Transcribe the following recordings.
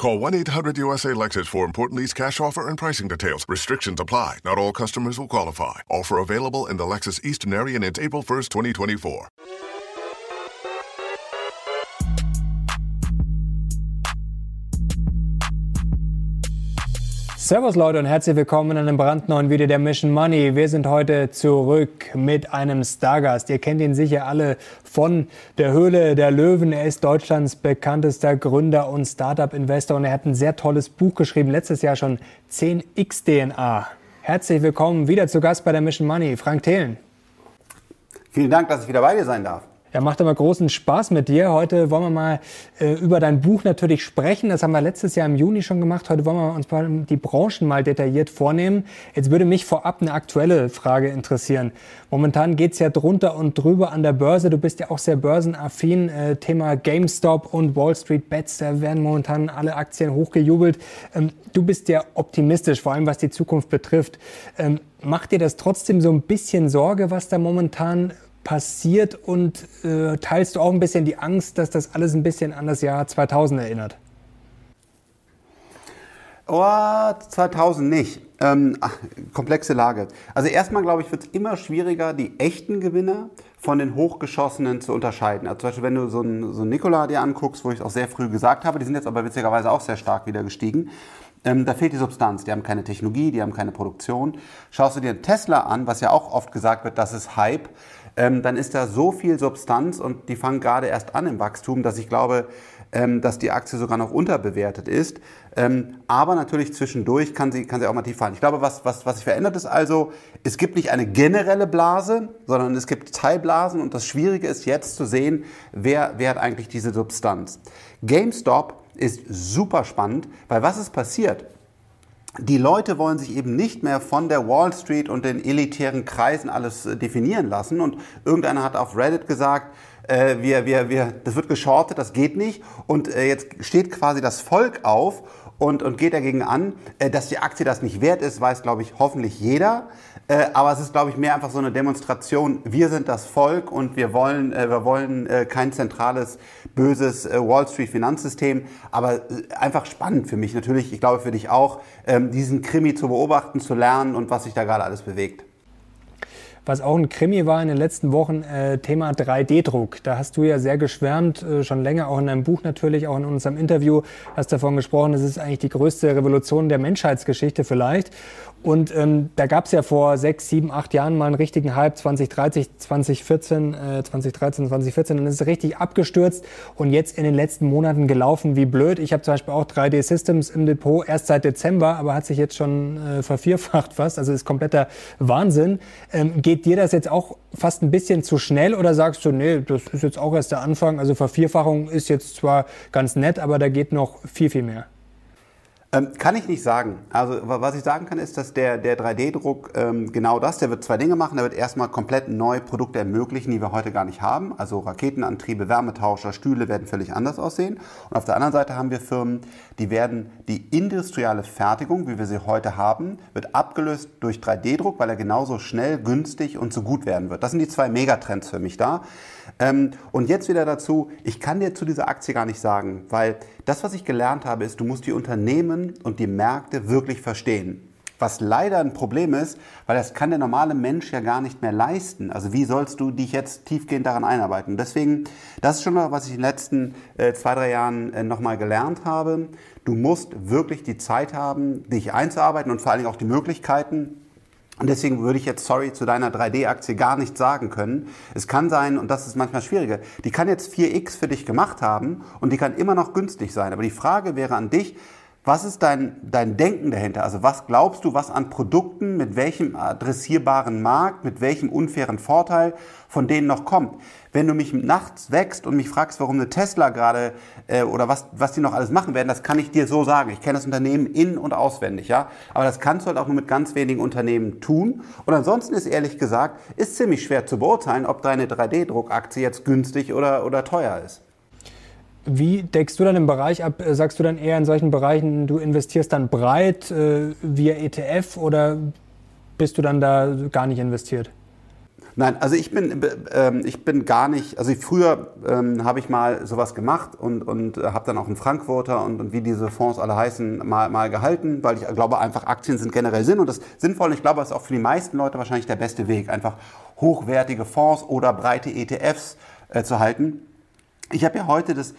Call 1-800-USA-LEXUS for important lease cash offer and pricing details. Restrictions apply. Not all customers will qualify. Offer available in the Lexus Eastern area and it's April 1st, 2024. Servus Leute und herzlich willkommen in einem brandneuen Video der Mission Money. Wir sind heute zurück mit einem Stargast. Ihr kennt ihn sicher alle von der Höhle der Löwen. Er ist Deutschlands bekanntester Gründer und Startup-Investor und er hat ein sehr tolles Buch geschrieben, letztes Jahr schon 10x DNA. Herzlich willkommen wieder zu Gast bei der Mission Money, Frank Thelen. Vielen Dank, dass ich wieder bei dir sein darf. Ja, macht immer großen Spaß mit dir. Heute wollen wir mal äh, über dein Buch natürlich sprechen. Das haben wir letztes Jahr im Juni schon gemacht. Heute wollen wir uns mal die Branchen mal detailliert vornehmen. Jetzt würde mich vorab eine aktuelle Frage interessieren. Momentan geht's ja drunter und drüber an der Börse. Du bist ja auch sehr börsenaffin. Äh, Thema GameStop und Wall Street Bets, da werden momentan alle Aktien hochgejubelt. Ähm, du bist ja optimistisch, vor allem was die Zukunft betrifft. Ähm, macht dir das trotzdem so ein bisschen Sorge, was da momentan passiert und äh, teilst du auch ein bisschen die Angst, dass das alles ein bisschen an das Jahr 2000 erinnert? Oh, 2000 nicht. Ähm, ach, komplexe Lage. Also erstmal, glaube ich, wird es immer schwieriger, die echten Gewinner von den hochgeschossenen zu unterscheiden. Also zum Beispiel, wenn du so einen, so Nikola dir anguckst, wo ich es auch sehr früh gesagt habe, die sind jetzt aber witzigerweise auch sehr stark wieder gestiegen. Ähm, da fehlt die Substanz. Die haben keine Technologie, die haben keine Produktion. Schaust du dir Tesla an, was ja auch oft gesagt wird, das ist Hype ähm, dann ist da so viel Substanz und die fangen gerade erst an im Wachstum, dass ich glaube, ähm, dass die Aktie sogar noch unterbewertet ist. Ähm, aber natürlich zwischendurch kann sie, kann sie auch mal tief fallen. Ich glaube, was, was, was sich verändert ist also, es gibt nicht eine generelle Blase, sondern es gibt Teilblasen und das Schwierige ist jetzt zu sehen, wer, wer hat eigentlich diese Substanz. GameStop ist super spannend, weil was ist passiert? Die Leute wollen sich eben nicht mehr von der Wall Street und den elitären Kreisen alles äh, definieren lassen. Und irgendeiner hat auf Reddit gesagt, äh, wir, wir, wir, das wird geschortet, das geht nicht. Und äh, jetzt steht quasi das Volk auf und, und geht dagegen an. Äh, dass die Aktie das nicht wert ist, weiß, glaube ich, hoffentlich jeder. Äh, aber es ist, glaube ich, mehr einfach so eine Demonstration. Wir sind das Volk und wir wollen, äh, wir wollen äh, kein zentrales, böses äh, Wall Street Finanzsystem. Aber äh, einfach spannend für mich natürlich, ich glaube für dich auch, ähm, diesen Krimi zu beobachten, zu lernen und was sich da gerade alles bewegt. Was auch ein Krimi war in den letzten Wochen, Thema 3D-Druck. Da hast du ja sehr geschwärmt, schon länger, auch in deinem Buch natürlich, auch in unserem Interview, hast davon gesprochen, es ist eigentlich die größte Revolution der Menschheitsgeschichte vielleicht. Und ähm, da gab es ja vor sechs, sieben, acht Jahren mal einen richtigen Hype, 2030, 2014, äh, 2013, 2014, dann ist es richtig abgestürzt und jetzt in den letzten Monaten gelaufen wie blöd. Ich habe zum Beispiel auch 3D Systems im Depot, erst seit Dezember, aber hat sich jetzt schon äh, vervierfacht fast, also ist kompletter Wahnsinn. Ähm, geht dir das jetzt auch fast ein bisschen zu schnell oder sagst du, nee, das ist jetzt auch erst der Anfang, also Vervierfachung ist jetzt zwar ganz nett, aber da geht noch viel, viel mehr? Ähm, kann ich nicht sagen. Also was ich sagen kann, ist, dass der, der 3D-Druck ähm, genau das, der wird zwei Dinge machen. Der wird erstmal komplett neue Produkte ermöglichen, die wir heute gar nicht haben. Also Raketenantriebe, Wärmetauscher, Stühle werden völlig anders aussehen. Und auf der anderen Seite haben wir Firmen, die werden die industrielle Fertigung, wie wir sie heute haben, wird abgelöst durch 3D-Druck, weil er genauso schnell, günstig und so gut werden wird. Das sind die zwei Megatrends für mich da. Ähm, und jetzt wieder dazu, ich kann dir zu dieser Aktie gar nicht sagen, weil das, was ich gelernt habe, ist, du musst die Unternehmen und die Märkte wirklich verstehen. Was leider ein Problem ist, weil das kann der normale Mensch ja gar nicht mehr leisten. Also wie sollst du dich jetzt tiefgehend daran einarbeiten? Deswegen, das ist schon mal, was ich in den letzten äh, zwei, drei Jahren äh, nochmal gelernt habe. Du musst wirklich die Zeit haben, dich einzuarbeiten und vor allen Dingen auch die Möglichkeiten, und deswegen würde ich jetzt, sorry, zu deiner 3D-Aktie gar nichts sagen können. Es kann sein, und das ist manchmal schwieriger, die kann jetzt 4x für dich gemacht haben und die kann immer noch günstig sein. Aber die Frage wäre an dich, Was ist dein, dein Denken dahinter? Also was glaubst du, was an Produkten, mit welchem adressierbaren Markt, mit welchem unfairen Vorteil von denen noch kommt? Wenn du mich nachts wächst und mich fragst, warum eine Tesla gerade äh, oder was, was die noch alles machen werden, das kann ich dir so sagen. Ich kenne das Unternehmen in- und auswendig, ja. Aber das kannst du halt auch nur mit ganz wenigen Unternehmen tun. Und ansonsten ist ehrlich gesagt, ist ziemlich schwer zu beurteilen, ob deine 3D-Druckaktie jetzt günstig oder, oder teuer ist. Wie deckst du dann im Bereich ab? Sagst du dann eher in solchen Bereichen, du investierst dann breit äh, via ETF oder bist du dann da gar nicht investiert? Nein, also ich bin, äh, ich bin gar nicht, also früher ähm, habe ich mal sowas gemacht und, und äh, habe dann auch einen Frankfurter und, und wie diese Fonds alle heißen, mal, mal gehalten, weil ich glaube einfach, Aktien sind generell Sinn und das sinnvoll und ich glaube, das ist auch für die meisten Leute wahrscheinlich der beste Weg, einfach hochwertige Fonds oder breite ETFs äh, zu halten. Ich habe ja heute das,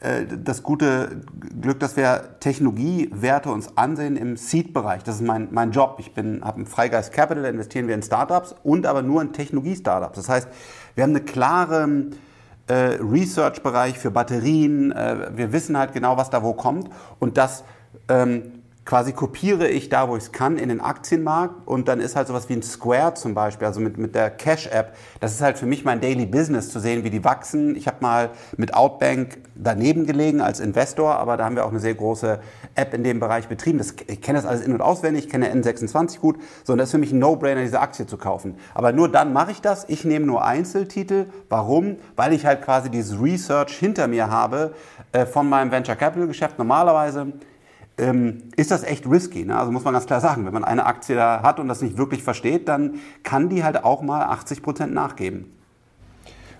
äh, das gute Glück, dass wir Technologiewerte uns ansehen im Seed-Bereich. Das ist mein, mein Job. Ich habe ein Freigeist Capital, da investieren wir in Startups und aber nur in Technologie-Startups. Das heißt, wir haben eine klare äh, Research-Bereich für Batterien. Äh, wir wissen halt genau, was da wo kommt. Und das ähm, quasi kopiere ich da, wo ich es kann, in den Aktienmarkt und dann ist halt sowas wie ein Square zum Beispiel, also mit, mit der Cash-App, das ist halt für mich mein Daily Business zu sehen, wie die wachsen. Ich habe mal mit Outbank daneben gelegen als Investor, aber da haben wir auch eine sehr große App in dem Bereich betrieben. Das, ich kenne das alles in- und auswendig, ich kenne N26 gut, sondern das ist für mich ein No-Brainer, diese Aktie zu kaufen. Aber nur dann mache ich das. Ich nehme nur Einzeltitel. Warum? Weil ich halt quasi dieses Research hinter mir habe äh, von meinem Venture Capital Geschäft. Normalerweise ähm, ist das echt risky. Ne? Also muss man ganz klar sagen, wenn man eine Aktie da hat und das nicht wirklich versteht, dann kann die halt auch mal 80 Prozent nachgeben.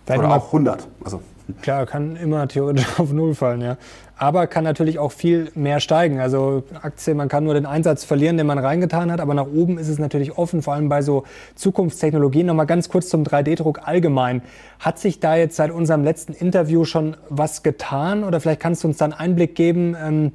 Vielleicht Oder auch 100. Also, Klar, kann immer theoretisch auf Null fallen, ja. Aber kann natürlich auch viel mehr steigen. Also Aktie, man kann nur den Einsatz verlieren, den man reingetan hat, aber nach oben ist es natürlich offen, vor allem bei so Zukunftstechnologien. Nochmal ganz kurz zum 3D-Druck allgemein. Hat sich da jetzt seit unserem letzten Interview schon was getan? Oder vielleicht kannst du uns da einen Einblick geben, ähm,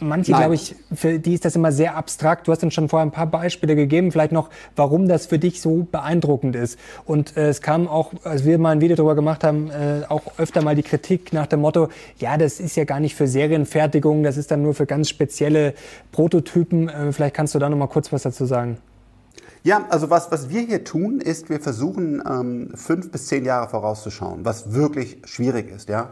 Manche, glaube ich, für die ist das immer sehr abstrakt. Du hast uns schon vorher ein paar Beispiele gegeben, vielleicht noch, warum das für dich so beeindruckend ist. Und äh, es kam auch, als wir mal ein Video darüber gemacht haben, äh, auch öfter mal die Kritik nach dem Motto, ja, das ist ja gar nicht für Serienfertigung, das ist dann nur für ganz spezielle Prototypen. Äh, vielleicht kannst du da noch mal kurz was dazu sagen. Ja, also was, was wir hier tun, ist, wir versuchen ähm, fünf bis zehn Jahre vorauszuschauen, was wirklich schwierig ist, ja.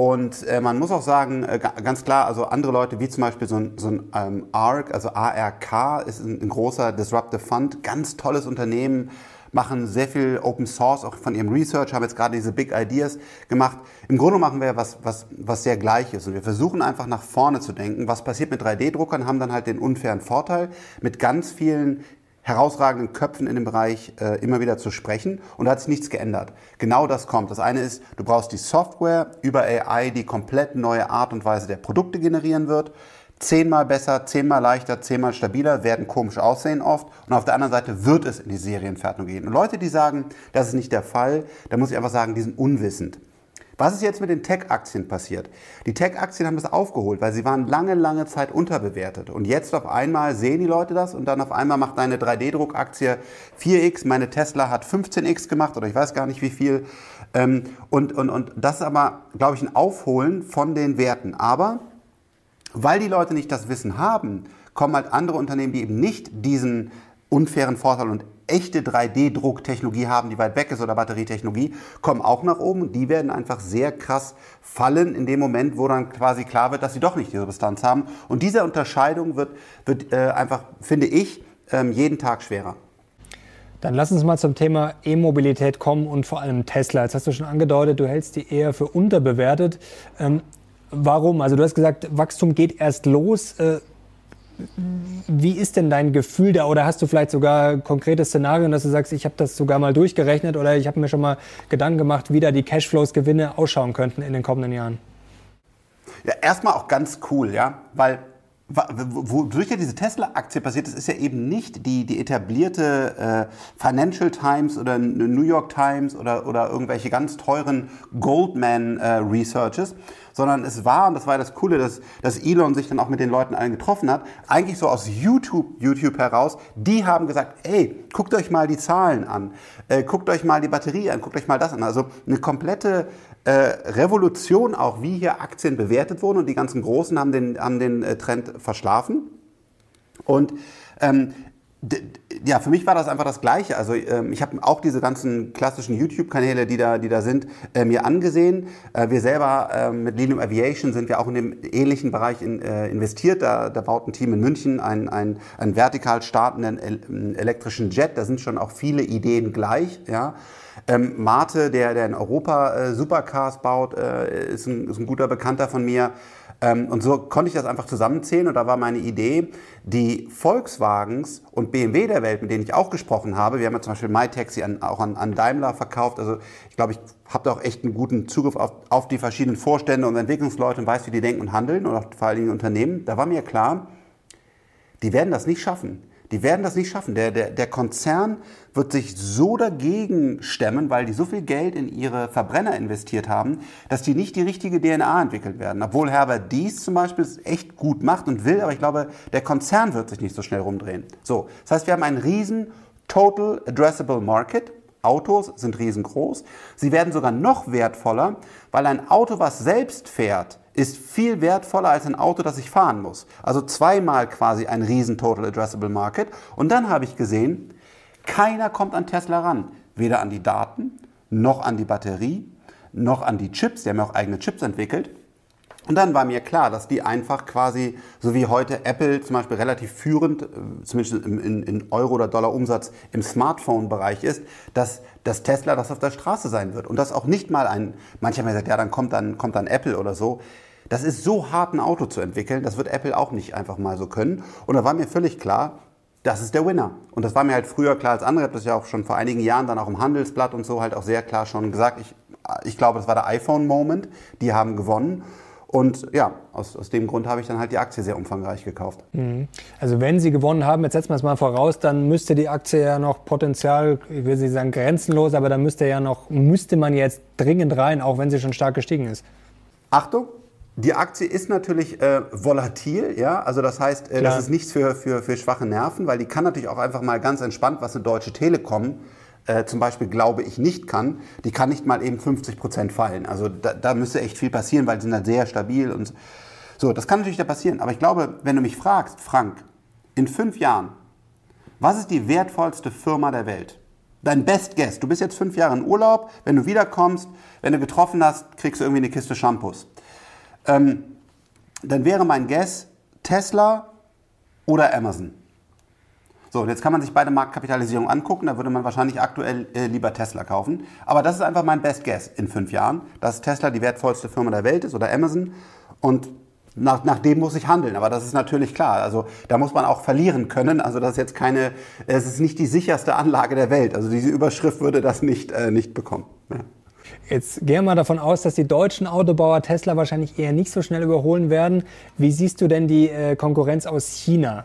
Und äh, man muss auch sagen, äh, ga- ganz klar, also andere Leute wie zum Beispiel so ein, so ein ähm, ARK, also ARK, ist ein, ein großer Disruptive Fund, ganz tolles Unternehmen, machen sehr viel Open Source auch von ihrem Research, haben jetzt gerade diese Big Ideas gemacht. Im Grunde machen wir was, was, was sehr Gleiches und wir versuchen einfach nach vorne zu denken. Was passiert mit 3D-Druckern, haben dann halt den unfairen Vorteil, mit ganz vielen herausragenden Köpfen in dem Bereich äh, immer wieder zu sprechen und da hat sich nichts geändert. Genau das kommt. Das eine ist, du brauchst die Software über AI, die komplett neue Art und Weise der Produkte generieren wird. Zehnmal besser, zehnmal leichter, zehnmal stabiler, werden komisch aussehen oft. Und auf der anderen Seite wird es in die Serienfertigung gehen. Und Leute, die sagen, das ist nicht der Fall, da muss ich einfach sagen, die sind unwissend. Was ist jetzt mit den Tech-Aktien passiert? Die Tech-Aktien haben das aufgeholt, weil sie waren lange, lange Zeit unterbewertet. Und jetzt auf einmal sehen die Leute das und dann auf einmal macht deine 3D-Druckaktie 4x, meine Tesla hat 15x gemacht oder ich weiß gar nicht wie viel. Ähm, Und, und, und das ist aber, glaube ich, ein Aufholen von den Werten. Aber weil die Leute nicht das Wissen haben, kommen halt andere Unternehmen, die eben nicht diesen unfairen Vorteil und echte 3D-Drucktechnologie haben, die weit weg ist oder Batterietechnologie, kommen auch nach oben die werden einfach sehr krass fallen in dem Moment, wo dann quasi klar wird, dass sie doch nicht diese Substanz haben. Und diese Unterscheidung wird, wird äh, einfach, finde ich, ähm, jeden Tag schwerer. Dann lass uns mal zum Thema E-Mobilität kommen und vor allem Tesla. Jetzt hast du schon angedeutet, du hältst die eher für unterbewertet. Ähm, warum? Also du hast gesagt, Wachstum geht erst los. Äh, wie ist denn dein Gefühl da? Oder hast du vielleicht sogar konkrete Szenarien, dass du sagst, ich habe das sogar mal durchgerechnet oder ich habe mir schon mal Gedanken gemacht, wie da die Cashflows, Gewinne ausschauen könnten in den kommenden Jahren? Ja, erstmal auch ganz cool, ja, weil wodurch ja diese Tesla-Aktie passiert ist, ist ja eben nicht die, die etablierte äh, Financial Times oder New York Times oder, oder irgendwelche ganz teuren Goldman äh, Researches, sondern es war, und das war das Coole, dass, dass Elon sich dann auch mit den Leuten allen getroffen hat, eigentlich so aus YouTube, YouTube heraus, die haben gesagt, ey, guckt euch mal die Zahlen an, äh, guckt euch mal die Batterie an, guckt euch mal das an. Also eine komplette äh, Revolution auch, wie hier Aktien bewertet wurden und die ganzen Großen haben den, haben den äh, Trend verschlafen. Und ähm, ja, für mich war das einfach das Gleiche. Also ähm, ich habe auch diese ganzen klassischen YouTube-Kanäle, die da, die da sind, äh, mir angesehen. Äh, wir selber äh, mit Lilium Aviation sind wir auch in dem ähnlichen Bereich in, äh, investiert. Da, da baut ein Team in München einen, einen, einen vertikal startenden elektrischen Jet. Da sind schon auch viele Ideen gleich. Ja. Ähm, Mate, der, der in Europa äh, Supercars baut, äh, ist, ein, ist ein guter Bekannter von mir. Ähm, und so konnte ich das einfach zusammenzählen und da war meine Idee, die Volkswagens und BMW der Welt, mit denen ich auch gesprochen habe, wir haben ja zum Beispiel MyTaxi an, auch an, an Daimler verkauft, also ich glaube, ich habe da auch echt einen guten Zugriff auf, auf die verschiedenen Vorstände und Entwicklungsleute und weiß, wie die denken und handeln und auch vor allen Dingen Unternehmen. Da war mir klar, die werden das nicht schaffen. Die werden das nicht schaffen. Der, der, der Konzern wird sich so dagegen stemmen, weil die so viel Geld in ihre Verbrenner investiert haben, dass die nicht die richtige DNA entwickeln werden. Obwohl Herbert Dies zum Beispiel echt gut macht und will, aber ich glaube, der Konzern wird sich nicht so schnell rumdrehen. So, das heißt, wir haben einen riesen Total Addressable Market. Autos sind riesengroß. Sie werden sogar noch wertvoller, weil ein Auto, was selbst fährt, ist viel wertvoller als ein Auto, das ich fahren muss. Also zweimal quasi ein riesen Total Addressable Market. Und dann habe ich gesehen, keiner kommt an Tesla ran. Weder an die Daten, noch an die Batterie, noch an die Chips. Die haben ja auch eigene Chips entwickelt. Und dann war mir klar, dass die einfach quasi, so wie heute Apple zum Beispiel relativ führend, äh, zumindest in, in Euro- oder Dollar-Umsatz im Smartphone-Bereich ist, dass, dass Tesla das auf der Straße sein wird. Und das auch nicht mal ein, manche haben gesagt, ja, dann kommt dann, kommt dann Apple oder so. Das ist so hart, ein Auto zu entwickeln, das wird Apple auch nicht einfach mal so können. Und da war mir völlig klar, das ist der Winner. Und das war mir halt früher klar als andere. Ich habe das ja auch schon vor einigen Jahren dann auch im Handelsblatt und so halt auch sehr klar schon gesagt. Ich, ich glaube, das war der iPhone-Moment. Die haben gewonnen. Und ja, aus, aus dem Grund habe ich dann halt die Aktie sehr umfangreich gekauft. Mhm. Also wenn Sie gewonnen haben, jetzt setzen wir es mal voraus, dann müsste die Aktie ja noch potenziell, ich will nicht sagen grenzenlos, aber dann müsste ja noch, müsste man jetzt dringend rein, auch wenn sie schon stark gestiegen ist. Achtung, die Aktie ist natürlich äh, volatil, ja, also das heißt, äh, das ist nichts für, für, für schwache Nerven, weil die kann natürlich auch einfach mal ganz entspannt, was eine Deutsche Telekom äh, zum Beispiel glaube ich nicht kann, die kann nicht mal eben 50 Prozent fallen. Also da, da müsste echt viel passieren, weil die sind halt sehr stabil und so. Das kann natürlich da passieren. Aber ich glaube, wenn du mich fragst, Frank, in fünf Jahren, was ist die wertvollste Firma der Welt? Dein Best Guess. Du bist jetzt fünf Jahre in Urlaub. Wenn du wiederkommst, wenn du getroffen hast, kriegst du irgendwie eine Kiste Shampoos. Ähm, dann wäre mein Guess Tesla oder Amazon. So, und jetzt kann man sich beide Marktkapitalisierung angucken, da würde man wahrscheinlich aktuell äh, lieber Tesla kaufen. Aber das ist einfach mein Best Guess in fünf Jahren, dass Tesla die wertvollste Firma der Welt ist oder Amazon. Und nach, nach dem muss ich handeln. Aber das ist natürlich klar. Also da muss man auch verlieren können. Also das ist jetzt keine, es ist nicht die sicherste Anlage der Welt. Also diese Überschrift würde das nicht, äh, nicht bekommen. Ja. Jetzt gehen wir mal davon aus, dass die deutschen Autobauer Tesla wahrscheinlich eher nicht so schnell überholen werden. Wie siehst du denn die äh, Konkurrenz aus China?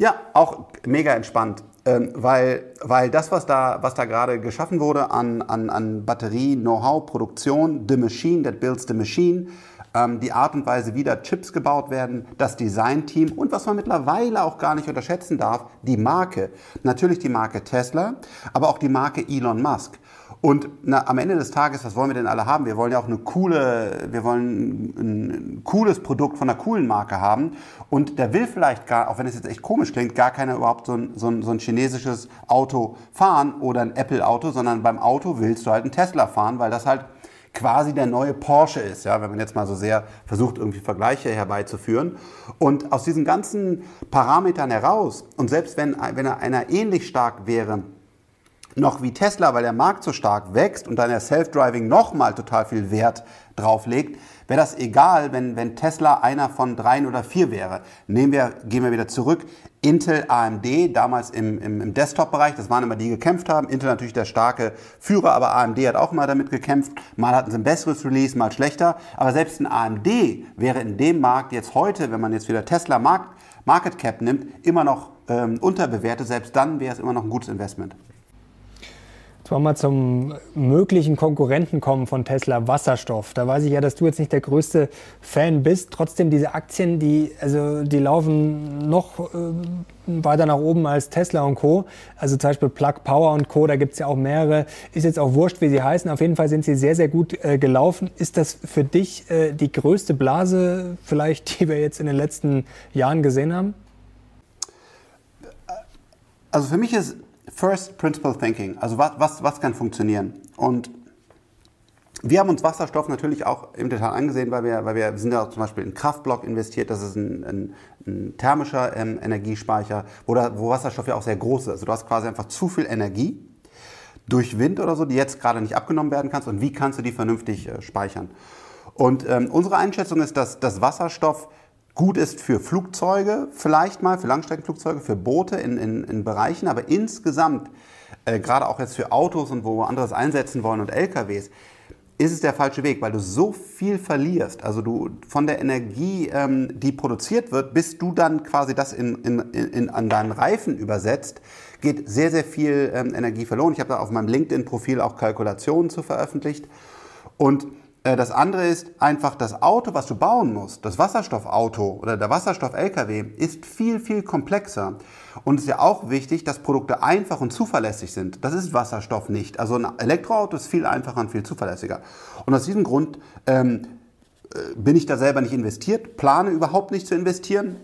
Ja, auch mega entspannt. Ähm, weil, weil das, was da, was da gerade geschaffen wurde an, an, an Batterie, Know-how, Produktion, the machine that builds the machine, ähm, die Art und Weise, wie da Chips gebaut werden, das Designteam und was man mittlerweile auch gar nicht unterschätzen darf, die Marke. Natürlich die Marke Tesla, aber auch die Marke Elon Musk. Und na, am Ende des Tages, was wollen wir denn alle haben? Wir wollen ja auch eine coole, wir wollen ein, ein cooles Produkt von einer coolen Marke haben. Und der will vielleicht gar, auch wenn es jetzt echt komisch klingt, gar keiner überhaupt so ein, so ein, so ein chinesisches Auto fahren oder ein Apple-Auto, sondern beim Auto willst du halt einen Tesla fahren, weil das halt quasi der neue Porsche ist, ja, wenn man jetzt mal so sehr versucht, irgendwie Vergleiche herbeizuführen. Und aus diesen ganzen Parametern heraus, und selbst wenn, wenn er einer ähnlich stark wäre noch wie Tesla, weil der Markt so stark wächst und dann der Self-Driving nochmal total viel Wert drauf legt, wäre das egal, wenn, wenn Tesla einer von dreien oder vier wäre. Nehmen wir, gehen wir wieder zurück. Intel, AMD, damals im, im, im Desktop-Bereich, das waren immer die, die gekämpft haben. Intel natürlich der starke Führer, aber AMD hat auch mal damit gekämpft. Mal hatten sie ein besseres Release, mal schlechter. Aber selbst ein AMD wäre in dem Markt jetzt heute, wenn man jetzt wieder Tesla Markt, Market Cap nimmt, immer noch ähm, unterbewertet. Selbst dann wäre es immer noch ein gutes Investment. Wollen wir zum möglichen Konkurrenten kommen von Tesla, Wasserstoff. Da weiß ich ja, dass du jetzt nicht der größte Fan bist. Trotzdem diese Aktien, die, also, die laufen noch äh, weiter nach oben als Tesla und Co. Also zum Beispiel Plug Power und Co. Da gibt es ja auch mehrere. Ist jetzt auch wurscht, wie sie heißen. Auf jeden Fall sind sie sehr, sehr gut äh, gelaufen. Ist das für dich äh, die größte Blase vielleicht, die wir jetzt in den letzten Jahren gesehen haben? Also für mich ist First Principle Thinking. Also was, was, was kann funktionieren? Und wir haben uns Wasserstoff natürlich auch im Detail angesehen, weil wir, weil wir sind ja zum Beispiel in Kraftblock investiert. Das ist ein, ein, ein thermischer ähm, Energiespeicher, wo, da, wo Wasserstoff ja auch sehr groß ist. Also du hast quasi einfach zu viel Energie durch Wind oder so, die jetzt gerade nicht abgenommen werden kannst. Und wie kannst du die vernünftig äh, speichern? Und ähm, unsere Einschätzung ist, dass, dass Wasserstoff gut ist für Flugzeuge, vielleicht mal, für Langstreckenflugzeuge, für Boote in, in, in Bereichen, aber insgesamt, äh, gerade auch jetzt für Autos und wo wir anderes einsetzen wollen und LKWs, ist es der falsche Weg, weil du so viel verlierst. Also du von der Energie, ähm, die produziert wird, bis du dann quasi das in, in, in, an deinen Reifen übersetzt, geht sehr, sehr viel ähm, Energie verloren. Ich habe da auf meinem LinkedIn-Profil auch Kalkulationen zu veröffentlicht. Und das andere ist einfach das Auto, was du bauen musst, das Wasserstoffauto oder der Wasserstoff-LKW ist viel, viel komplexer. Und es ist ja auch wichtig, dass Produkte einfach und zuverlässig sind. Das ist Wasserstoff nicht. Also ein Elektroauto ist viel einfacher und viel zuverlässiger. Und aus diesem Grund ähm, äh, bin ich da selber nicht investiert, plane überhaupt nicht zu investieren.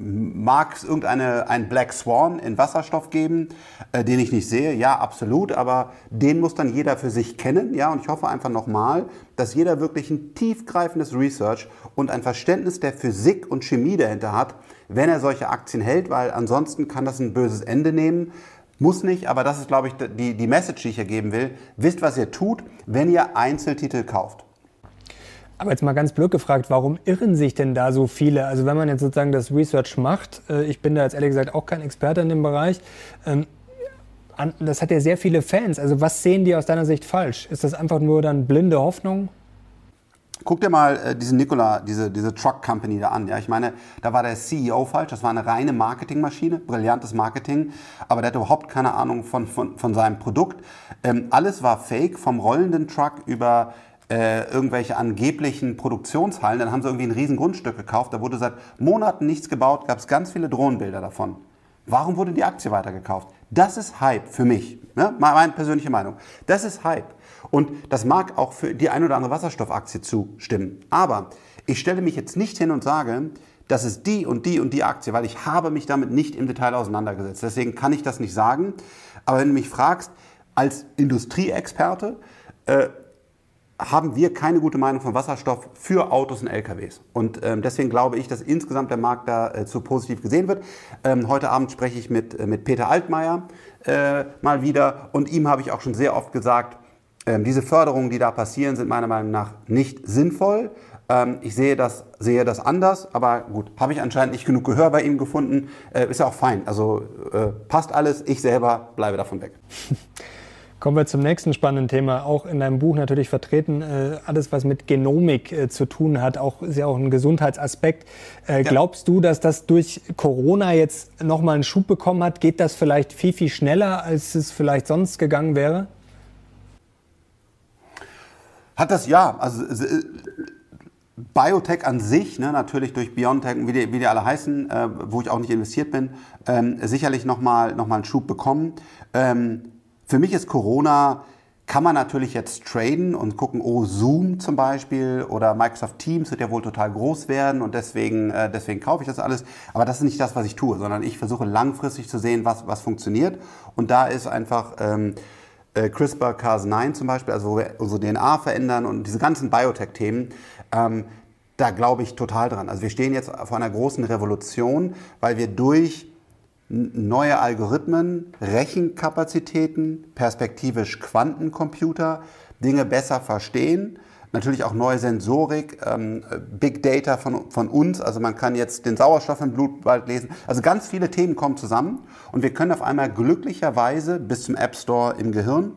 Mag es irgendeinen Black Swan in Wasserstoff geben, äh, den ich nicht sehe? Ja, absolut, aber den muss dann jeder für sich kennen. Ja, und ich hoffe einfach nochmal, dass jeder wirklich ein tiefgreifendes Research und ein Verständnis der Physik und Chemie dahinter hat, wenn er solche Aktien hält, weil ansonsten kann das ein böses Ende nehmen. Muss nicht, aber das ist, glaube ich, die, die Message, die ich hier geben will. Wisst, was ihr tut, wenn ihr Einzeltitel kauft. Aber jetzt mal ganz blöd gefragt, warum irren sich denn da so viele? Also wenn man jetzt sozusagen das Research macht, äh, ich bin da jetzt ehrlich gesagt auch kein Experte in dem Bereich, ähm, das hat ja sehr viele Fans. Also was sehen die aus deiner Sicht falsch? Ist das einfach nur dann blinde Hoffnung? Guck dir mal äh, diesen Nikola, diese, diese Truck Company da an. Ja, ich meine, da war der CEO falsch. Das war eine reine Marketingmaschine, brillantes Marketing. Aber der hatte überhaupt keine Ahnung von, von, von seinem Produkt. Ähm, alles war fake, vom rollenden Truck über äh, irgendwelche angeblichen Produktionshallen. Dann haben sie irgendwie ein riesen Grundstück gekauft. Da wurde seit Monaten nichts gebaut, gab es ganz viele Drohnenbilder davon. Warum wurde die Aktie weitergekauft? Das ist Hype für mich. Ne? Meine persönliche Meinung. Das ist Hype. Und das mag auch für die ein oder andere Wasserstoffaktie zustimmen. Aber ich stelle mich jetzt nicht hin und sage, das ist die und die und die Aktie, weil ich habe mich damit nicht im Detail auseinandergesetzt. Deswegen kann ich das nicht sagen. Aber wenn du mich fragst, als Industrieexperte, äh, haben wir keine gute Meinung von Wasserstoff für Autos und LKWs. Und ähm, deswegen glaube ich, dass insgesamt der Markt da äh, zu positiv gesehen wird. Ähm, heute Abend spreche ich mit, äh, mit Peter Altmaier äh, mal wieder und ihm habe ich auch schon sehr oft gesagt, ähm, diese Förderungen, die da passieren, sind meiner Meinung nach nicht sinnvoll. Ähm, ich sehe das, sehe das anders, aber gut, habe ich anscheinend nicht genug Gehör bei ihm gefunden. Äh, ist ja auch fein. Also äh, passt alles. Ich selber bleibe davon weg. Kommen wir zum nächsten spannenden Thema, auch in deinem Buch natürlich vertreten, äh, alles was mit Genomik äh, zu tun hat, auch ist ja auch ein Gesundheitsaspekt. Äh, ja. Glaubst du, dass das durch Corona jetzt nochmal einen Schub bekommen hat? Geht das vielleicht viel, viel schneller, als es vielleicht sonst gegangen wäre? Hat das ja. Also äh, Biotech an sich, ne, natürlich durch BioNTech, wie die, wie die alle heißen, äh, wo ich auch nicht investiert bin, ähm, sicherlich nochmal noch mal einen Schub bekommen. Ähm, für mich ist Corona, kann man natürlich jetzt traden und gucken, oh, Zoom zum Beispiel oder Microsoft Teams wird ja wohl total groß werden und deswegen, äh, deswegen kaufe ich das alles. Aber das ist nicht das, was ich tue, sondern ich versuche langfristig zu sehen, was, was funktioniert. Und da ist einfach ähm, äh, CRISPR-Cas9 zum Beispiel, also wo wir unsere DNA verändern und diese ganzen Biotech-Themen, ähm, da glaube ich total dran. Also wir stehen jetzt vor einer großen Revolution, weil wir durch neue Algorithmen, Rechenkapazitäten, perspektivisch Quantencomputer, Dinge besser verstehen, Natürlich auch neue Sensorik, ähm, Big Data von, von uns. Also man kann jetzt den Sauerstoff im Blut bald lesen. Also ganz viele Themen kommen zusammen und wir können auf einmal glücklicherweise bis zum App Store im Gehirn,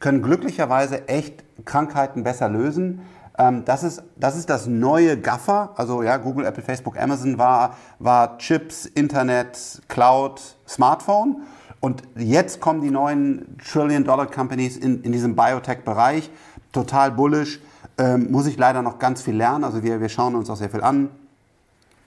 können glücklicherweise echt Krankheiten besser lösen. Ähm, das, ist, das ist das neue GAFA. Also ja, Google, Apple, Facebook, Amazon war, war Chips, Internet, Cloud, Smartphone. Und jetzt kommen die neuen Trillion-Dollar-Companies in, in diesem Biotech-Bereich. Total bullish. Ähm, muss ich leider noch ganz viel lernen. Also wir, wir schauen uns auch sehr viel an.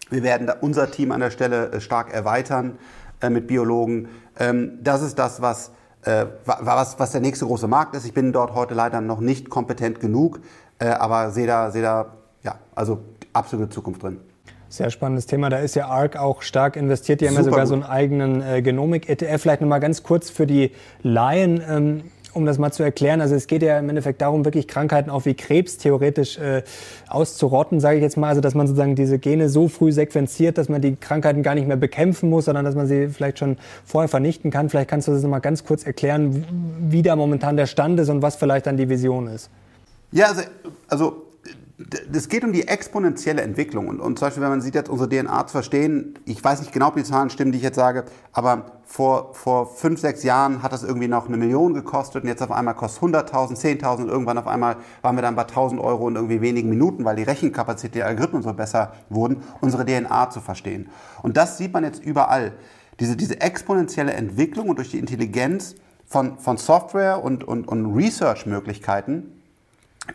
Wir werden unser Team an der Stelle äh, stark erweitern äh, mit Biologen. Ähm, das ist das, was, äh, was, was der nächste große Markt ist. Ich bin dort heute leider noch nicht kompetent genug, äh, aber sehe da, sehe da ja, also absolute Zukunft drin. Sehr spannendes Thema. Da ist ja ARC auch stark investiert. Die haben ja sogar gut. so einen eigenen äh, Genomik-ETF. Vielleicht nochmal ganz kurz für die Laien. Ähm, um das mal zu erklären, also es geht ja im Endeffekt darum, wirklich Krankheiten auch wie Krebs theoretisch äh, auszurotten, sage ich jetzt mal. Also dass man sozusagen diese Gene so früh sequenziert, dass man die Krankheiten gar nicht mehr bekämpfen muss, sondern dass man sie vielleicht schon vorher vernichten kann. Vielleicht kannst du das mal ganz kurz erklären, wie da momentan der Stand ist und was vielleicht dann die Vision ist. Ja, also, also es geht um die exponentielle Entwicklung. Und, und zum Beispiel, wenn man sieht, jetzt unsere DNA zu verstehen, ich weiß nicht genau, ob die Zahlen stimmen, die ich jetzt sage, aber vor, vor fünf, sechs Jahren hat das irgendwie noch eine Million gekostet und jetzt auf einmal kostet 100.000, 10.000 und irgendwann auf einmal waren wir dann bei 1.000 Euro in irgendwie wenigen Minuten, weil die Rechenkapazität der Algorithmen so besser wurden, unsere DNA zu verstehen. Und das sieht man jetzt überall. Diese, diese exponentielle Entwicklung und durch die Intelligenz von, von Software und, und, und Research-Möglichkeiten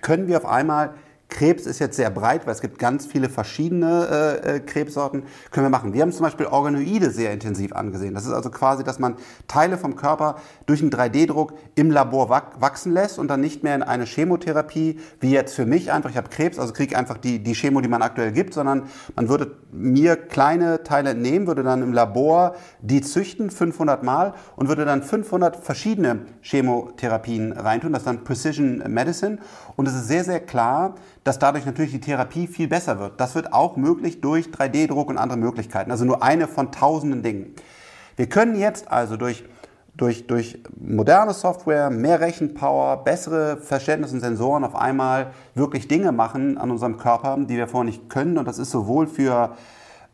können wir auf einmal Krebs ist jetzt sehr breit, weil es gibt ganz viele verschiedene äh, äh, Krebssorten, können wir machen. Wir haben zum Beispiel Organoide sehr intensiv angesehen. Das ist also quasi, dass man Teile vom Körper durch einen 3D-Druck im Labor wachsen lässt und dann nicht mehr in eine Chemotherapie, wie jetzt für mich einfach, ich habe Krebs, also kriege einfach die, die Chemo, die man aktuell gibt, sondern man würde mir kleine Teile entnehmen, würde dann im Labor die züchten 500 Mal und würde dann 500 verschiedene Chemotherapien reintun. Das ist dann Precision Medicine und es ist sehr, sehr klar, dass dadurch natürlich die Therapie viel besser wird. Das wird auch möglich durch 3D-Druck und andere Möglichkeiten. Also nur eine von tausenden Dingen. Wir können jetzt also durch, durch, durch moderne Software, mehr Rechenpower, bessere Verständnis und Sensoren auf einmal wirklich Dinge machen an unserem Körper, die wir vorher nicht können. Und das ist sowohl für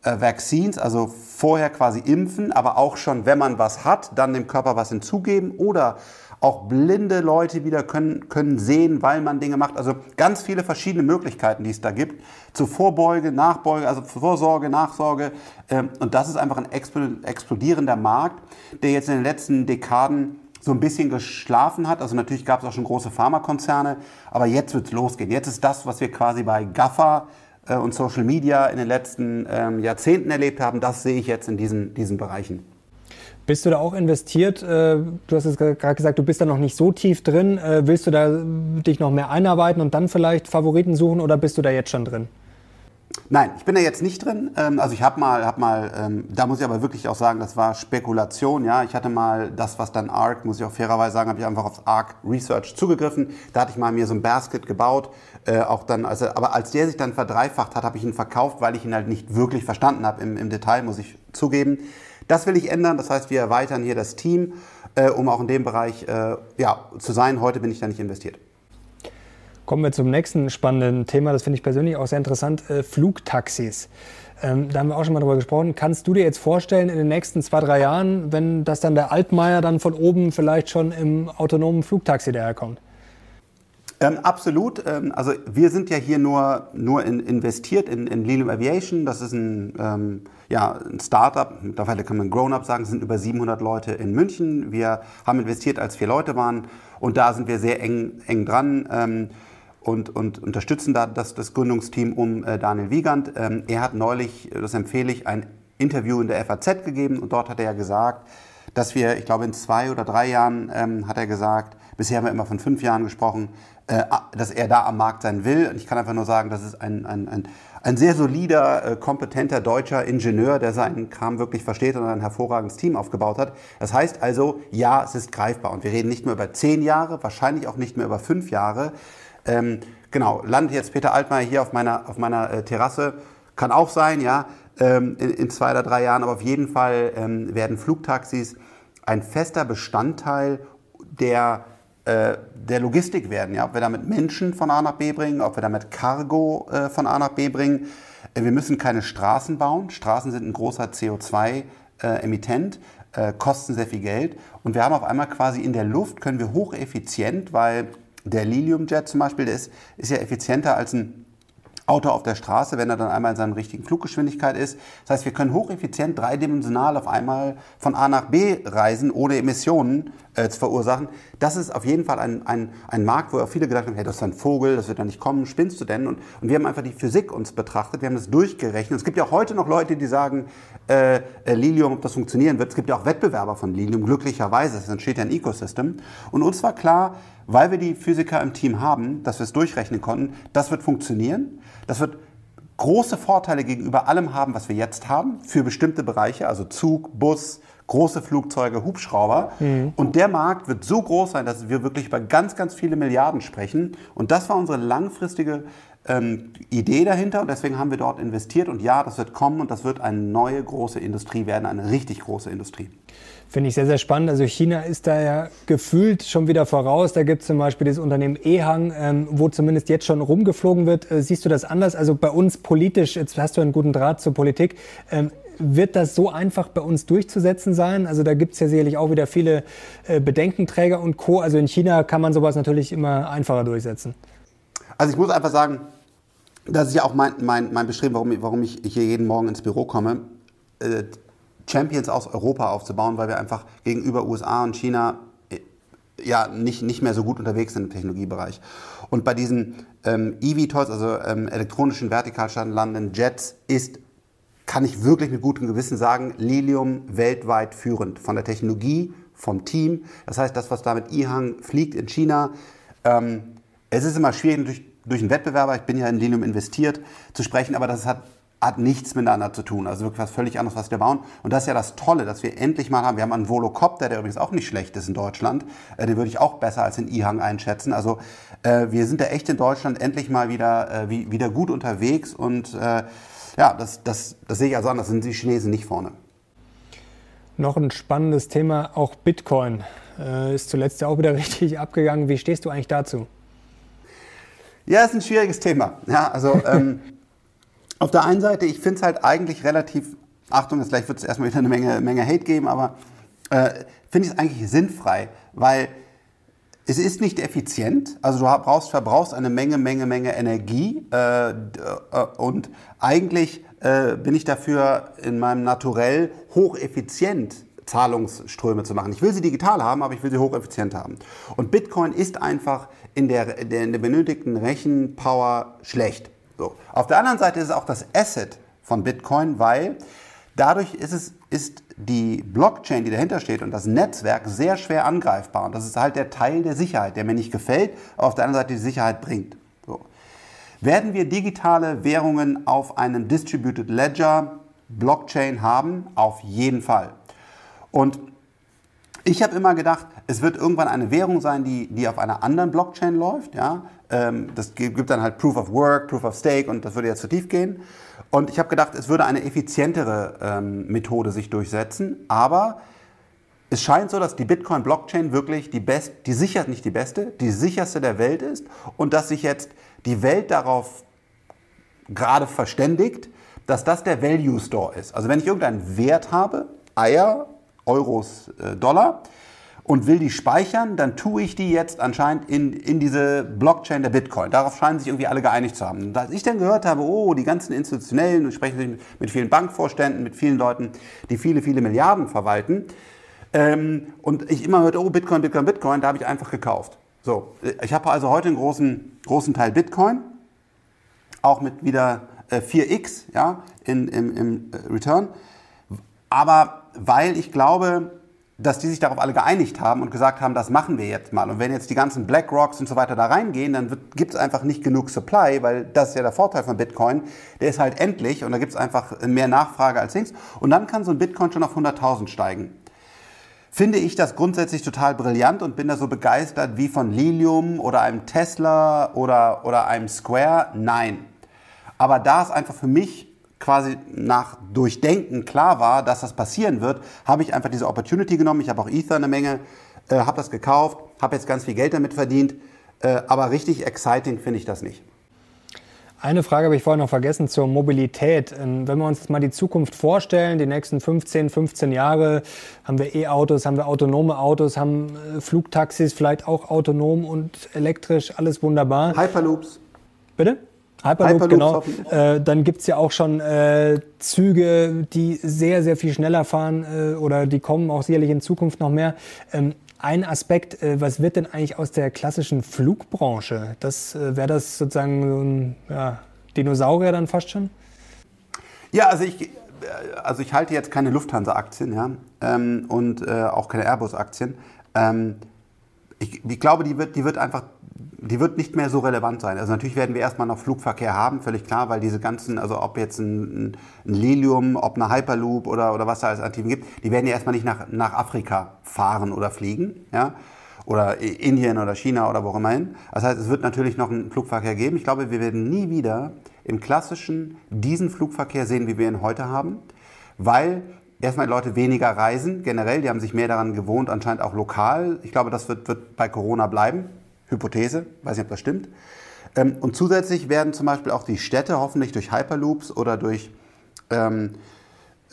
äh, Vaccines, also vorher quasi impfen, aber auch schon, wenn man was hat, dann dem Körper was hinzugeben oder auch blinde Leute wieder können, können sehen, weil man Dinge macht. Also ganz viele verschiedene Möglichkeiten, die es da gibt. Zur Vorbeuge, Nachbeuge, also Vorsorge, Nachsorge. Ähm, und das ist einfach ein explodierender Markt, der jetzt in den letzten Dekaden so ein bisschen geschlafen hat. Also natürlich gab es auch schon große Pharmakonzerne, aber jetzt wird es losgehen. Jetzt ist das, was wir quasi bei GAFA äh, und Social Media in den letzten ähm, Jahrzehnten erlebt haben, das sehe ich jetzt in diesen, diesen Bereichen. Bist du da auch investiert? Äh, du hast es gerade gesagt, du bist da noch nicht so tief drin. Äh, willst du da dich noch mehr einarbeiten und dann vielleicht Favoriten suchen oder bist du da jetzt schon drin? Nein, ich bin da jetzt nicht drin. Ähm, also ich habe mal, hab mal, ähm, da muss ich aber wirklich auch sagen, das war Spekulation. Ja, ich hatte mal das, was dann ARC, muss ich auch fairerweise sagen, habe ich einfach aufs ARC Research zugegriffen. Da hatte ich mal mir so ein Basket gebaut. Äh, auch dann, also, aber als der sich dann verdreifacht hat, habe ich ihn verkauft, weil ich ihn halt nicht wirklich verstanden habe im, im Detail, muss ich zugeben. Das will ich ändern. Das heißt, wir erweitern hier das Team, äh, um auch in dem Bereich äh, ja, zu sein. Heute bin ich da nicht investiert. Kommen wir zum nächsten spannenden Thema. Das finde ich persönlich auch sehr interessant. Äh, Flugtaxis. Ähm, da haben wir auch schon mal drüber gesprochen. Kannst du dir jetzt vorstellen, in den nächsten zwei, drei Jahren, wenn das dann der Altmaier dann von oben vielleicht schon im autonomen Flugtaxi daherkommt? Ähm, absolut. Ähm, also wir sind ja hier nur, nur in, investiert in, in Lilium Aviation. Das ist ein, ähm, ja, ein Startup. Mittlerweile kann man Grown-Up sagen. Es sind über 700 Leute in München. Wir haben investiert, als vier Leute waren. Und da sind wir sehr eng, eng dran. Ähm, und, und unterstützen da das, das Gründungsteam um äh, Daniel Wiegand. Ähm, er hat neulich, das empfehle ich, ein Interview in der FAZ gegeben und dort hat er ja gesagt, dass wir, ich glaube in zwei oder drei Jahren, ähm, hat er gesagt, bisher haben wir immer von fünf Jahren gesprochen, dass er da am Markt sein will. Und ich kann einfach nur sagen, das ist ein, ein, ein, ein sehr solider, äh, kompetenter deutscher Ingenieur, der seinen Kram wirklich versteht und ein hervorragendes Team aufgebaut hat. Das heißt also, ja, es ist greifbar. Und wir reden nicht mehr über zehn Jahre, wahrscheinlich auch nicht mehr über fünf Jahre. Ähm, genau, landet jetzt Peter Altmaier hier auf meiner, auf meiner äh, Terrasse. Kann auch sein, ja, ähm, in, in, zwei oder drei Jahren. Aber auf jeden Fall ähm, werden Flugtaxis ein fester Bestandteil der äh, der Logistik werden. Ja? Ob wir damit Menschen von A nach B bringen, ob wir damit Cargo äh, von A nach B bringen. Äh, wir müssen keine Straßen bauen. Straßen sind ein großer CO2-Emittent, äh, äh, kosten sehr viel Geld. Und wir haben auf einmal quasi in der Luft, können wir hocheffizient, weil der Lilium-Jet zum Beispiel, der ist, ist ja effizienter als ein Auto auf der Straße, wenn er dann einmal in seiner richtigen Fluggeschwindigkeit ist. Das heißt, wir können hocheffizient dreidimensional auf einmal von A nach B reisen, ohne Emissionen äh, zu verursachen. Das ist auf jeden Fall ein, ein, ein Markt, wo auch viele gedacht haben, hey, das ist ein Vogel, das wird ja nicht kommen, spinnst du denn? Und, und wir haben einfach die Physik uns betrachtet, wir haben das durchgerechnet. Es gibt ja auch heute noch Leute, die sagen, äh, äh, Lilium, ob das funktionieren wird. Es gibt ja auch Wettbewerber von Lilium, glücklicherweise. Es entsteht ja ein Ecosystem. Und uns war klar, weil wir die Physiker im Team haben, dass wir es durchrechnen konnten, das wird funktionieren. Das wird große Vorteile gegenüber allem haben, was wir jetzt haben, für bestimmte Bereiche, also Zug, Bus, große Flugzeuge, Hubschrauber. Mhm. Und der Markt wird so groß sein, dass wir wirklich über ganz, ganz viele Milliarden sprechen. Und das war unsere langfristige ähm, Idee dahinter und deswegen haben wir dort investiert. Und ja, das wird kommen und das wird eine neue große Industrie werden, eine richtig große Industrie. Finde ich sehr, sehr spannend. Also China ist da ja gefühlt schon wieder voraus. Da gibt es zum Beispiel das Unternehmen Ehang, ähm, wo zumindest jetzt schon rumgeflogen wird. Äh, siehst du das anders? Also bei uns politisch, jetzt hast du einen guten Draht zur Politik, ähm, wird das so einfach bei uns durchzusetzen sein? Also da gibt es ja sicherlich auch wieder viele äh, Bedenkenträger und Co. Also in China kann man sowas natürlich immer einfacher durchsetzen. Also ich muss einfach sagen, das ist ja auch mein, mein, mein Bestreben, warum, warum ich hier jeden Morgen ins Büro komme. Äh, Champions aus Europa aufzubauen, weil wir einfach gegenüber USA und China äh, ja nicht, nicht mehr so gut unterwegs sind im Technologiebereich. Und bei diesen ähm, EV-Toys, also ähm, elektronischen vertikal Jets, ist, kann ich wirklich mit gutem Gewissen sagen, Lilium weltweit führend. Von der Technologie, vom Team. Das heißt, das, was da mit Ihang fliegt in China, ähm, es ist immer schwierig durch, durch einen Wettbewerber, ich bin ja in Lilium investiert, zu sprechen, aber das hat hat nichts miteinander zu tun. Also wirklich was völlig anderes, was wir bauen. Und das ist ja das Tolle, dass wir endlich mal haben. Wir haben einen Volocopter, der übrigens auch nicht schlecht ist in Deutschland. Äh, den würde ich auch besser als in Ihang einschätzen. Also äh, wir sind da echt in Deutschland endlich mal wieder, äh, wie, wieder gut unterwegs. Und äh, ja, das, das, das sehe ich also anders. Sind die Chinesen nicht vorne. Noch ein spannendes Thema, auch Bitcoin. Äh, ist zuletzt ja auch wieder richtig abgegangen. Wie stehst du eigentlich dazu? Ja, ist ein schwieriges Thema. Ja, also ähm, auf der einen Seite, ich finde es halt eigentlich relativ, Achtung, jetzt gleich wird es erstmal wieder eine Menge, Menge Hate geben, aber äh, finde ich es eigentlich sinnfrei, weil es ist nicht effizient, also du brauchst, verbrauchst eine Menge, Menge, Menge Energie äh, äh, und eigentlich äh, bin ich dafür in meinem Naturell hocheffizient Zahlungsströme zu machen. Ich will sie digital haben, aber ich will sie hocheffizient haben. Und Bitcoin ist einfach in der, in der benötigten Rechenpower schlecht. So. Auf der anderen Seite ist es auch das Asset von Bitcoin, weil dadurch ist, es, ist die Blockchain, die dahinter steht und das Netzwerk sehr schwer angreifbar. Und das ist halt der Teil der Sicherheit, der mir nicht gefällt, aber auf der anderen Seite die Sicherheit bringt. So. Werden wir digitale Währungen auf einem Distributed Ledger Blockchain haben? Auf jeden Fall. Und ich habe immer gedacht, es wird irgendwann eine Währung sein, die, die auf einer anderen Blockchain läuft. Ja? Ähm, das gibt dann halt Proof of Work, Proof of Stake und das würde jetzt zu tief gehen. Und ich habe gedacht, es würde eine effizientere ähm, Methode sich durchsetzen. Aber es scheint so, dass die Bitcoin-Blockchain wirklich die best, die sicher nicht die beste, die sicherste der Welt ist und dass sich jetzt die Welt darauf gerade verständigt, dass das der Value Store ist. Also wenn ich irgendeinen Wert habe, Eier, Euros, äh, Dollar, und will die speichern, dann tue ich die jetzt anscheinend in, in diese Blockchain der Bitcoin. Darauf scheinen sich irgendwie alle geeinigt zu haben. Und als ich dann gehört habe, oh, die ganzen Institutionellen, ich spreche mit vielen Bankvorständen, mit vielen Leuten, die viele, viele Milliarden verwalten, ähm, und ich immer hörte, oh, Bitcoin, Bitcoin, Bitcoin, da habe ich einfach gekauft. So, ich habe also heute einen großen, großen Teil Bitcoin, auch mit wieder äh, 4x ja, in, im, im äh, Return. Aber weil ich glaube, dass die sich darauf alle geeinigt haben und gesagt haben, das machen wir jetzt mal. Und wenn jetzt die ganzen BlackRocks und so weiter da reingehen, dann gibt es einfach nicht genug Supply, weil das ist ja der Vorteil von Bitcoin. Der ist halt endlich und da gibt es einfach mehr Nachfrage als links. Und dann kann so ein Bitcoin schon auf 100.000 steigen. Finde ich das grundsätzlich total brillant und bin da so begeistert wie von Lilium oder einem Tesla oder, oder einem Square? Nein. Aber da ist einfach für mich quasi nach Durchdenken klar war, dass das passieren wird, habe ich einfach diese Opportunity genommen. Ich habe auch Ether eine Menge, äh, habe das gekauft, habe jetzt ganz viel Geld damit verdient, äh, aber richtig exciting finde ich das nicht. Eine Frage habe ich vorhin noch vergessen zur Mobilität. Ähm, wenn wir uns jetzt mal die Zukunft vorstellen, die nächsten 15, 15 Jahre, haben wir E-Autos, haben wir autonome Autos, haben äh, Flugtaxis vielleicht auch autonom und elektrisch, alles wunderbar. Hyperloops. Bitte? Hyperloop, Hyperloop genau. Äh, dann gibt's ja auch schon äh, Züge, die sehr, sehr viel schneller fahren äh, oder die kommen auch sicherlich in Zukunft noch mehr. Ähm, ein Aspekt, äh, was wird denn eigentlich aus der klassischen Flugbranche? Das äh, wäre das sozusagen so ein ja, Dinosaurier dann fast schon? Ja, also ich, äh, also ich halte jetzt keine Lufthansa-Aktien ja, ähm, und auch keine Airbus-Aktien. Ähm, ich, ich, glaube, die wird, die wird einfach die wird nicht mehr so relevant sein. Also natürlich werden wir erstmal noch Flugverkehr haben, völlig klar, weil diese ganzen, also ob jetzt ein, ein Lilium, ob eine Hyperloop oder, oder was da als Alternativen gibt, die werden ja erstmal nicht nach, nach Afrika fahren oder fliegen, ja, oder Indien oder China oder wo auch immer hin. Das heißt, es wird natürlich noch einen Flugverkehr geben. Ich glaube, wir werden nie wieder im klassischen diesen Flugverkehr sehen, wie wir ihn heute haben, weil erstmal Leute weniger reisen, generell, die haben sich mehr daran gewohnt, anscheinend auch lokal. Ich glaube, das wird, wird bei Corona bleiben. Hypothese, weiß nicht, ob das stimmt. Ähm, und zusätzlich werden zum Beispiel auch die Städte hoffentlich durch Hyperloops oder durch, ähm,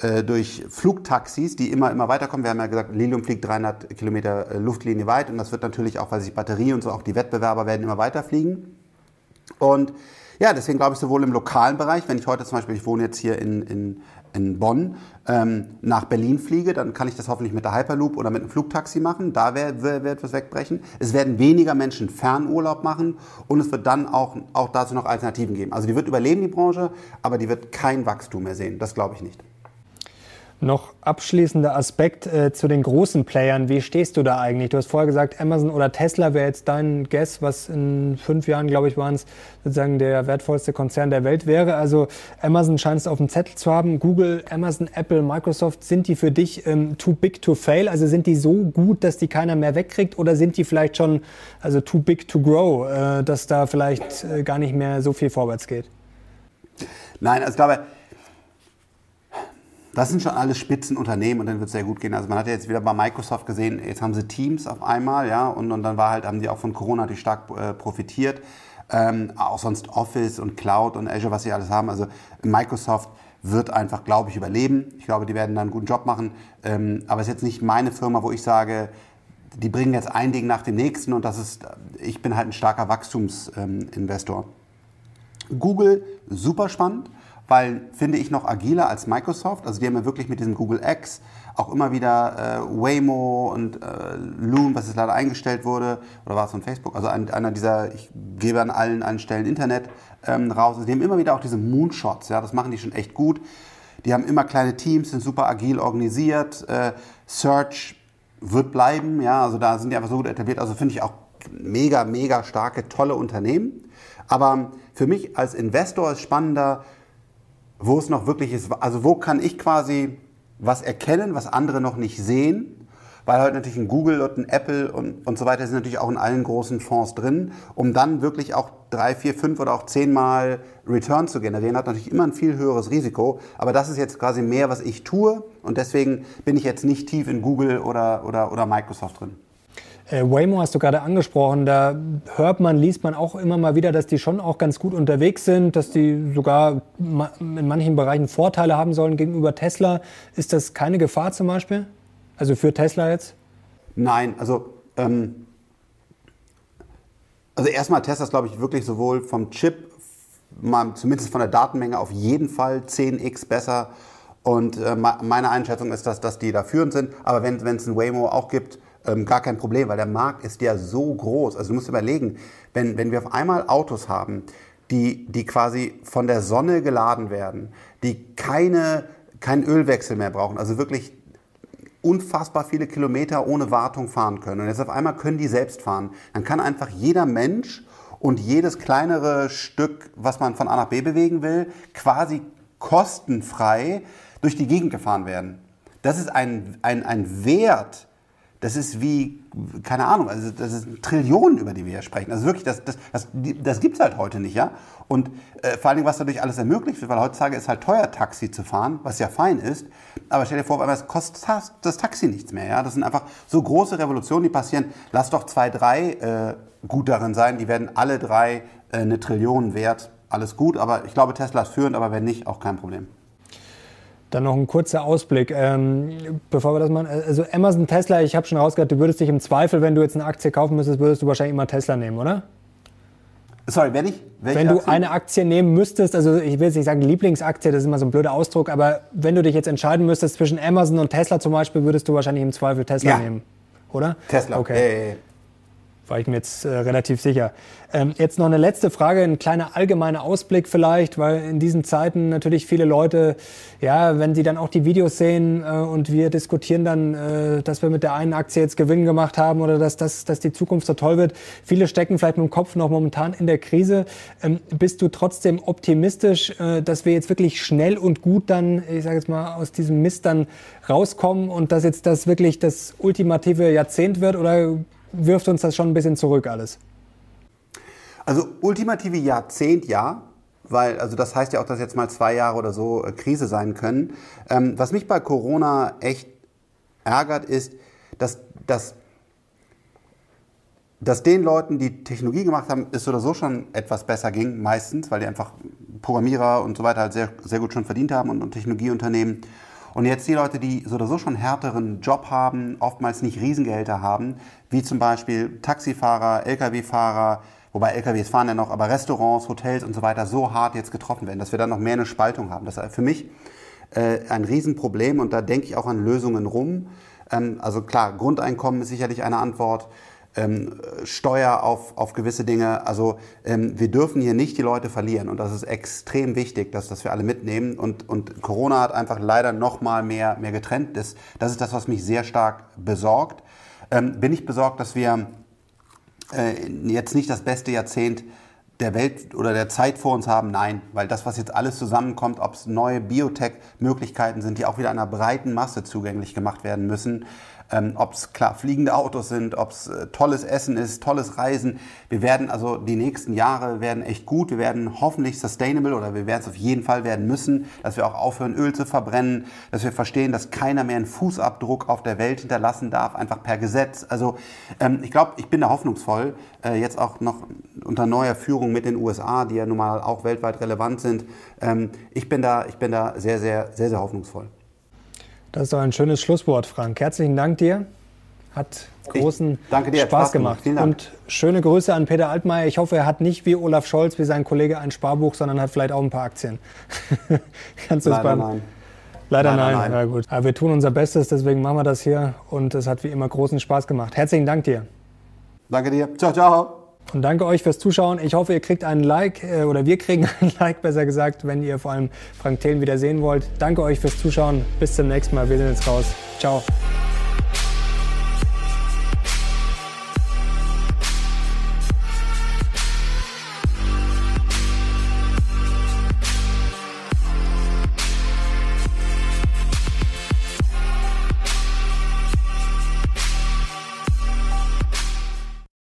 äh, durch Flugtaxis, die immer, immer weiterkommen. Wir haben ja gesagt, Lilium fliegt 300 Kilometer äh, Luftlinie weit und das wird natürlich auch, weil sich Batterie und so, auch die Wettbewerber werden immer weiter fliegen. Und ja, deswegen glaube ich sowohl im lokalen Bereich, wenn ich heute zum Beispiel, ich wohne jetzt hier in, in in Bonn ähm, nach Berlin fliege, dann kann ich das hoffentlich mit der Hyperloop oder mit einem Flugtaxi machen. Da wird etwas wegbrechen. Es werden weniger Menschen Fernurlaub machen und es wird dann auch, auch dazu noch Alternativen geben. Also die wird überleben, die Branche, aber die wird kein Wachstum mehr sehen. Das glaube ich nicht. Noch abschließender Aspekt äh, zu den großen Playern. Wie stehst du da eigentlich? Du hast vorher gesagt, Amazon oder Tesla wäre jetzt dein Guess, was in fünf Jahren, glaube ich, waren es sozusagen der wertvollste Konzern der Welt wäre. Also Amazon scheint es auf dem Zettel zu haben. Google, Amazon, Apple, Microsoft, sind die für dich ähm, too big to fail? Also sind die so gut, dass die keiner mehr wegkriegt? Oder sind die vielleicht schon also too big to grow, äh, dass da vielleicht äh, gar nicht mehr so viel vorwärts geht? Nein, also ich glaube, das sind schon alles Spitzenunternehmen und dann wird es sehr gut gehen. Also man hat ja jetzt wieder bei Microsoft gesehen, jetzt haben sie Teams auf einmal, ja, und, und dann war halt, haben die auch von Corona natürlich stark äh, profitiert. Ähm, auch sonst Office und Cloud und Azure, was sie alles haben. Also Microsoft wird einfach, glaube ich, überleben. Ich glaube, die werden dann einen guten Job machen. Ähm, aber es ist jetzt nicht meine Firma, wo ich sage, die bringen jetzt ein Ding nach dem nächsten und das ist, ich bin halt ein starker Wachstumsinvestor. Ähm, Google, super spannend weil finde ich noch agiler als Microsoft. Also die haben ja wirklich mit diesem Google X auch immer wieder äh, Waymo und äh, Loom, was jetzt leider eingestellt wurde, oder war es von Facebook, also ein, einer dieser, ich gebe an allen, allen Stellen Internet ähm, raus. Also die haben immer wieder auch diese Moonshots, ja, das machen die schon echt gut. Die haben immer kleine Teams, sind super agil organisiert. Äh, Search wird bleiben, ja, also da sind die einfach so gut etabliert. Also finde ich auch mega, mega starke, tolle Unternehmen. Aber für mich als Investor ist spannender, wo es noch wirklich ist, also wo kann ich quasi was erkennen, was andere noch nicht sehen, weil heute natürlich ein Google und ein Apple und, und so weiter sind natürlich auch in allen großen Fonds drin, um dann wirklich auch drei, vier, fünf oder auch zehnmal Return zu generieren, hat natürlich immer ein viel höheres Risiko, aber das ist jetzt quasi mehr, was ich tue und deswegen bin ich jetzt nicht tief in Google oder, oder, oder Microsoft drin. Äh, Waymo hast du gerade angesprochen, da hört man, liest man auch immer mal wieder, dass die schon auch ganz gut unterwegs sind, dass die sogar in manchen Bereichen Vorteile haben sollen gegenüber Tesla. Ist das keine Gefahr zum Beispiel? Also für Tesla jetzt? Nein, also, ähm, also erstmal Tesla ist, glaube ich, wirklich sowohl vom Chip, mal, zumindest von der Datenmenge auf jeden Fall 10x besser. Und äh, meine Einschätzung ist, dass, dass die da führend sind. Aber wenn es ein Waymo auch gibt, ähm, gar kein Problem, weil der Markt ist ja so groß. Also du musst überlegen, wenn, wenn wir auf einmal Autos haben, die, die quasi von der Sonne geladen werden, die keine, keinen Ölwechsel mehr brauchen, also wirklich unfassbar viele Kilometer ohne Wartung fahren können. Und jetzt auf einmal können die selbst fahren. Dann kann einfach jeder Mensch und jedes kleinere Stück, was man von A nach B bewegen will, quasi kostenfrei durch die Gegend gefahren werden. Das ist ein, ein, ein Wert, das ist wie, keine Ahnung, also das ist Trillionen, über die wir hier sprechen. Also wirklich, das, das, das, das gibt es halt heute nicht, ja. Und äh, vor Dingen, was dadurch alles ermöglicht wird, weil heutzutage ist halt teuer, Taxi zu fahren, was ja fein ist. Aber stell dir vor, es kostet das Taxi nichts mehr, ja. Das sind einfach so große Revolutionen, die passieren. Lass doch zwei, drei äh, gut darin sein, die werden alle drei äh, eine Trillion wert. Alles gut, aber ich glaube, Tesla ist führend, aber wenn nicht, auch kein Problem. Dann noch ein kurzer Ausblick, ähm, bevor wir das machen. Also Amazon, Tesla, ich habe schon rausgehört, du würdest dich im Zweifel, wenn du jetzt eine Aktie kaufen müsstest, würdest du wahrscheinlich immer Tesla nehmen, oder? Sorry, wenn ich? Wenn du Aktie? eine Aktie nehmen müsstest, also ich will jetzt nicht sagen Lieblingsaktie, das ist immer so ein blöder Ausdruck, aber wenn du dich jetzt entscheiden müsstest zwischen Amazon und Tesla zum Beispiel, würdest du wahrscheinlich im Zweifel Tesla ja. nehmen, oder? Tesla, okay. Hey, war ich mir jetzt äh, relativ sicher. Ähm, jetzt noch eine letzte Frage, ein kleiner allgemeiner Ausblick vielleicht, weil in diesen Zeiten natürlich viele Leute, ja, wenn sie dann auch die Videos sehen äh, und wir diskutieren dann, äh, dass wir mit der einen Aktie jetzt Gewinn gemacht haben oder dass, dass, dass die Zukunft so toll wird. Viele stecken vielleicht mit dem Kopf noch momentan in der Krise. Ähm, bist du trotzdem optimistisch, äh, dass wir jetzt wirklich schnell und gut dann, ich sage jetzt mal, aus diesem Mist dann rauskommen und dass jetzt das wirklich das ultimative Jahrzehnt wird oder wirft uns das schon ein bisschen zurück alles. Also ultimative Jahrzehnt ja, weil also das heißt ja auch, dass jetzt mal zwei Jahre oder so äh, Krise sein können. Ähm, was mich bei Corona echt ärgert, ist, dass, dass, dass den Leuten, die Technologie gemacht haben, es oder so schon etwas besser ging, meistens, weil die einfach Programmierer und so weiter halt sehr, sehr gut schon verdient haben und, und Technologieunternehmen. Und jetzt die Leute, die so oder so schon härteren Job haben, oftmals nicht Riesengehälter haben, wie zum Beispiel Taxifahrer, Lkw-Fahrer, wobei LKWs fahren ja noch, aber Restaurants, Hotels und so weiter so hart jetzt getroffen werden, dass wir dann noch mehr eine Spaltung haben. Das ist für mich äh, ein Riesenproblem und da denke ich auch an Lösungen rum. Ähm, also klar, Grundeinkommen ist sicherlich eine Antwort ähm, Steuer auf, auf gewisse Dinge. Also ähm, wir dürfen hier nicht die Leute verlieren und das ist extrem wichtig, dass, dass wir alle mitnehmen. Und, und Corona hat einfach leider noch mal mehr, mehr getrennt. Das, das ist das, was mich sehr stark besorgt. Ähm, bin ich besorgt, dass wir äh, jetzt nicht das beste Jahrzehnt der Welt oder der Zeit vor uns haben? Nein, weil das, was jetzt alles zusammenkommt, ob es neue Biotech-Möglichkeiten sind, die auch wieder einer breiten Masse zugänglich gemacht werden müssen, ähm, ob es klar fliegende Autos sind, ob es äh, tolles Essen ist, tolles Reisen. Wir werden also die nächsten Jahre werden echt gut. Wir werden hoffentlich sustainable oder wir werden es auf jeden Fall werden müssen, dass wir auch aufhören, Öl zu verbrennen, dass wir verstehen, dass keiner mehr einen Fußabdruck auf der Welt hinterlassen darf, einfach per Gesetz. Also ähm, ich glaube, ich bin da hoffnungsvoll, äh, jetzt auch noch unter neuer Führung mit den USA, die ja nun mal auch weltweit relevant sind. Ähm, ich bin da, ich bin da sehr, sehr, sehr, sehr hoffnungsvoll. Das ist doch ein schönes Schlusswort, Frank. Herzlichen Dank dir. Hat großen dir, Spaß gemacht. Und schöne Grüße an Peter Altmaier. Ich hoffe, er hat nicht wie Olaf Scholz, wie sein Kollege, ein Sparbuch, sondern hat vielleicht auch ein paar Aktien. Kannst du Leider beim nein. Leider, nein. nein. Ja, gut. Aber wir tun unser Bestes, deswegen machen wir das hier. Und es hat wie immer großen Spaß gemacht. Herzlichen Dank dir. Danke dir. Ciao, ciao. Und danke euch fürs Zuschauen. Ich hoffe, ihr kriegt einen Like äh, oder wir kriegen einen Like, besser gesagt, wenn ihr vor allem Frank Thelen wieder sehen wollt. Danke euch fürs Zuschauen. Bis zum nächsten Mal. Wir sehen uns raus. Ciao.